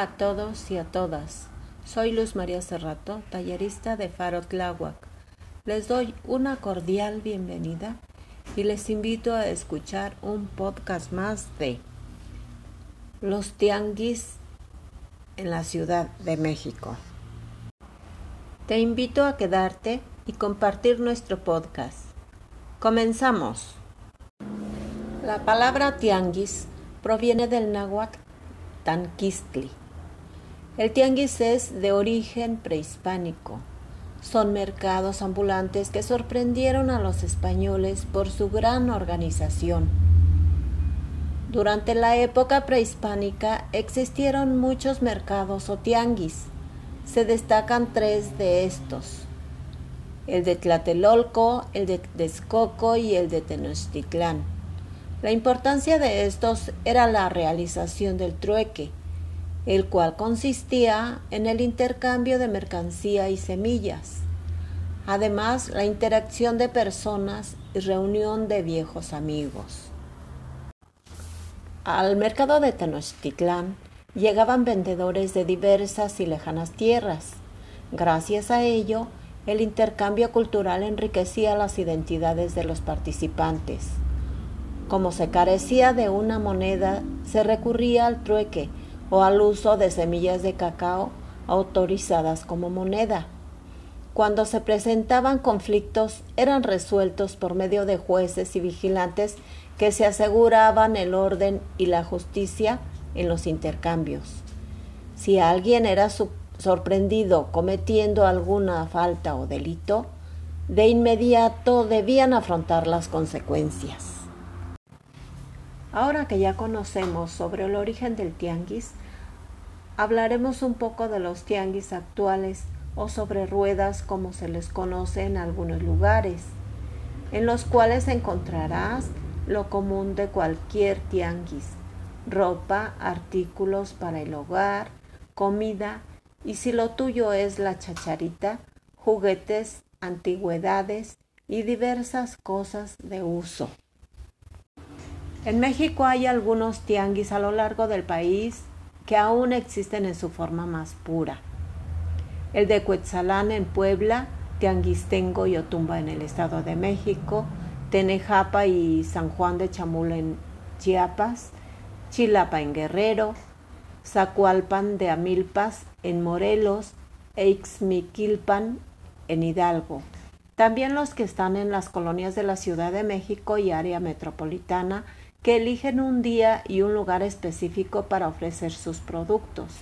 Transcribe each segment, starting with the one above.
a todos y a todas. Soy Luz María Cerrato, tallerista de Faro Tláhuac. Les doy una cordial bienvenida y les invito a escuchar un podcast más de Los Tianguis en la Ciudad de México. Te invito a quedarte y compartir nuestro podcast. Comenzamos. La palabra tianguis proviene del náhuatl tanquistli, el tianguis es de origen prehispánico. Son mercados ambulantes que sorprendieron a los españoles por su gran organización. Durante la época prehispánica existieron muchos mercados o tianguis. Se destacan tres de estos. El de Tlatelolco, el de Texcoco y el de Tenochtitlán. La importancia de estos era la realización del trueque, el cual consistía en el intercambio de mercancía y semillas, además la interacción de personas y reunión de viejos amigos. Al mercado de Tenochtitlán llegaban vendedores de diversas y lejanas tierras. Gracias a ello, el intercambio cultural enriquecía las identidades de los participantes. Como se carecía de una moneda, se recurría al trueque, o al uso de semillas de cacao autorizadas como moneda. Cuando se presentaban conflictos eran resueltos por medio de jueces y vigilantes que se aseguraban el orden y la justicia en los intercambios. Si alguien era sorprendido cometiendo alguna falta o delito, de inmediato debían afrontar las consecuencias. Ahora que ya conocemos sobre el origen del tianguis, hablaremos un poco de los tianguis actuales o sobre ruedas como se les conoce en algunos lugares, en los cuales encontrarás lo común de cualquier tianguis, ropa, artículos para el hogar, comida y si lo tuyo es la chacharita, juguetes, antigüedades y diversas cosas de uso. En México hay algunos tianguis a lo largo del país que aún existen en su forma más pura. El de Cuetzalán en Puebla, Tianguistengo y Otumba en el Estado de México, Tenejapa y San Juan de Chamula en Chiapas, Chilapa en Guerrero, Zacualpan de Amilpas en Morelos e Ixmiquilpan en Hidalgo. También los que están en las colonias de la Ciudad de México y área metropolitana que eligen un día y un lugar específico para ofrecer sus productos.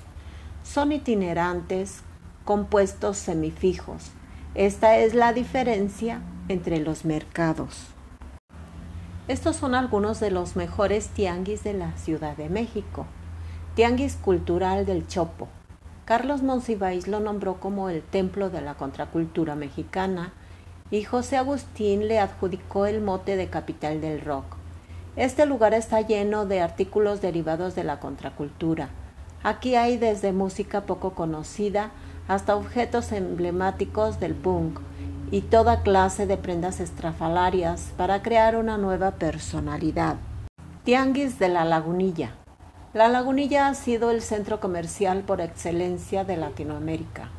Son itinerantes, compuestos semifijos. Esta es la diferencia entre los mercados. Estos son algunos de los mejores tianguis de la Ciudad de México. Tianguis Cultural del Chopo. Carlos Monsiváis lo nombró como el templo de la contracultura mexicana y José Agustín le adjudicó el mote de capital del rock. Este lugar está lleno de artículos derivados de la contracultura. Aquí hay desde música poco conocida hasta objetos emblemáticos del punk y toda clase de prendas estrafalarias para crear una nueva personalidad. Tianguis de la Lagunilla. La Lagunilla ha sido el centro comercial por excelencia de Latinoamérica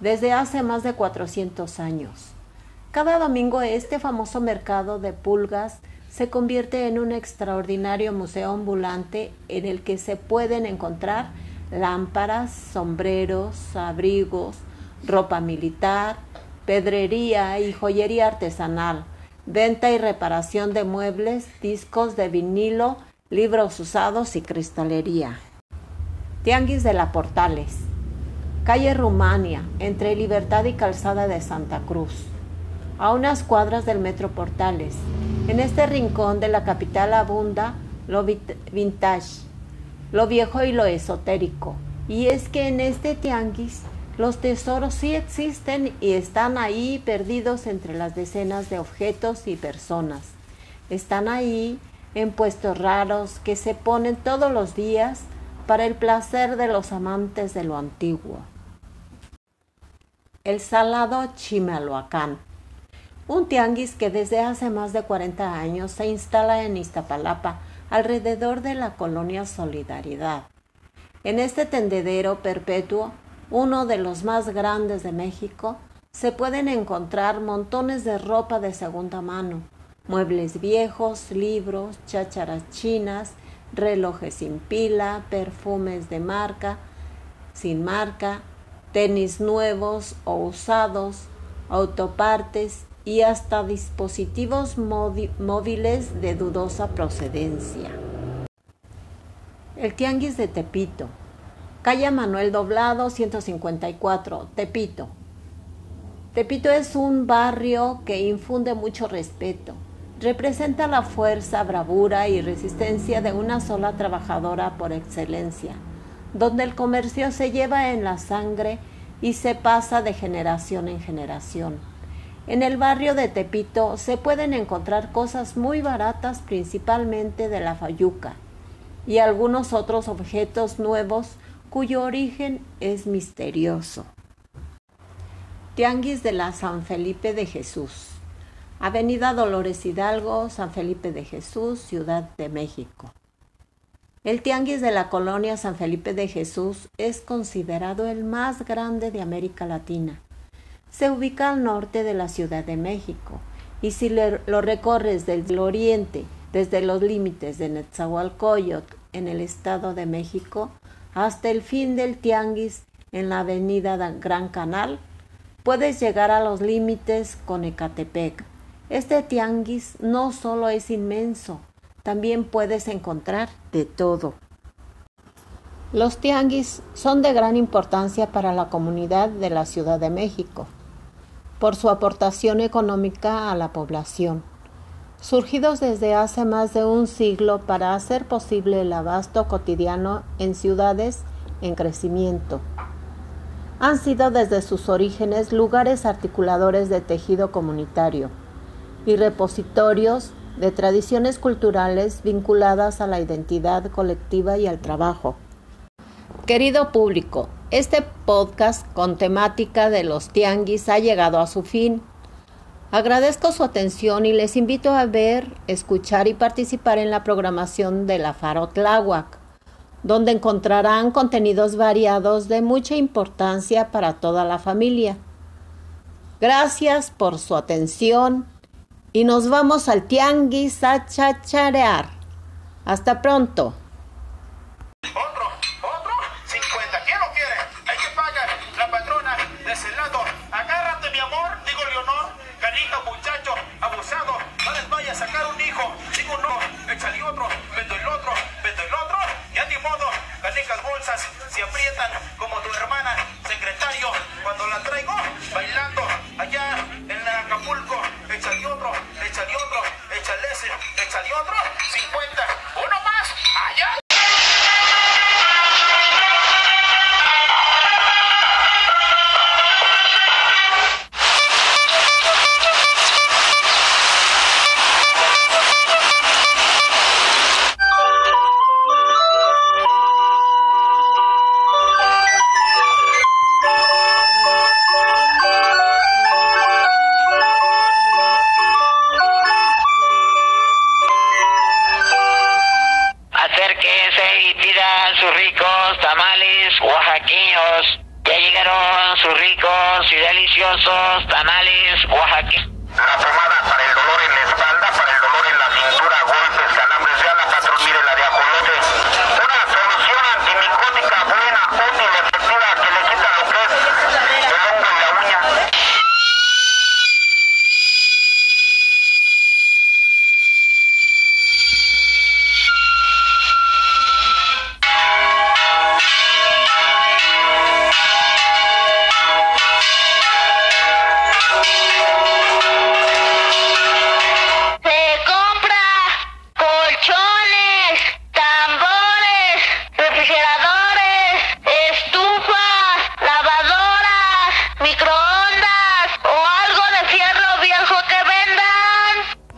desde hace más de 400 años. Cada domingo este famoso mercado de pulgas se convierte en un extraordinario museo ambulante en el que se pueden encontrar lámparas, sombreros, abrigos, ropa militar, pedrería y joyería artesanal, venta y reparación de muebles, discos de vinilo, libros usados y cristalería. Tianguis de la Portales. Calle Rumania, entre Libertad y Calzada de Santa Cruz. A unas cuadras del Metro Portales. En este rincón de la capital abunda lo vintage, lo viejo y lo esotérico. Y es que en este tianguis los tesoros sí existen y están ahí perdidos entre las decenas de objetos y personas. Están ahí en puestos raros que se ponen todos los días para el placer de los amantes de lo antiguo. El salado Chimalhuacán un tianguis que desde hace más de 40 años se instala en Iztapalapa, alrededor de la colonia Solidaridad. En este tendedero perpetuo, uno de los más grandes de México, se pueden encontrar montones de ropa de segunda mano, muebles viejos, libros, chácharas chinas, relojes sin pila, perfumes de marca, sin marca, tenis nuevos o usados, autopartes y hasta dispositivos móviles de dudosa procedencia. El Tianguis de Tepito. Calle Manuel Doblado 154, Tepito. Tepito es un barrio que infunde mucho respeto. Representa la fuerza, bravura y resistencia de una sola trabajadora por excelencia, donde el comercio se lleva en la sangre y se pasa de generación en generación. En el barrio de Tepito se pueden encontrar cosas muy baratas, principalmente de la fayuca, y algunos otros objetos nuevos cuyo origen es misterioso. Tianguis de la San Felipe de Jesús. Avenida Dolores Hidalgo, San Felipe de Jesús, Ciudad de México. El Tianguis de la colonia San Felipe de Jesús es considerado el más grande de América Latina. Se ubica al norte de la Ciudad de México y si lo recorres desde el oriente, desde los límites de Netzahualcoyot en el Estado de México, hasta el fin del Tianguis en la avenida Gran Canal, puedes llegar a los límites con Ecatepec. Este tianguis no solo es inmenso, también puedes encontrar de todo. Los tianguis son de gran importancia para la comunidad de la Ciudad de México por su aportación económica a la población, surgidos desde hace más de un siglo para hacer posible el abasto cotidiano en ciudades en crecimiento han sido desde sus orígenes lugares articuladores de tejido comunitario y repositorios de tradiciones culturales vinculadas a la identidad colectiva y al trabajo. Querido público, este podcast con temática de los tianguis ha llegado a su fin. Agradezco su atención y les invito a ver, escuchar y participar en la programación de la Faro Tláhuac donde encontrarán contenidos variados de mucha importancia para toda la familia. Gracias por su atención y nos vamos al tianguis a chacharear. Hasta pronto. Sus ricos tamales oaxaqueños. Ya llegaron sus ricos y deliciosos tamales oaxaqueños.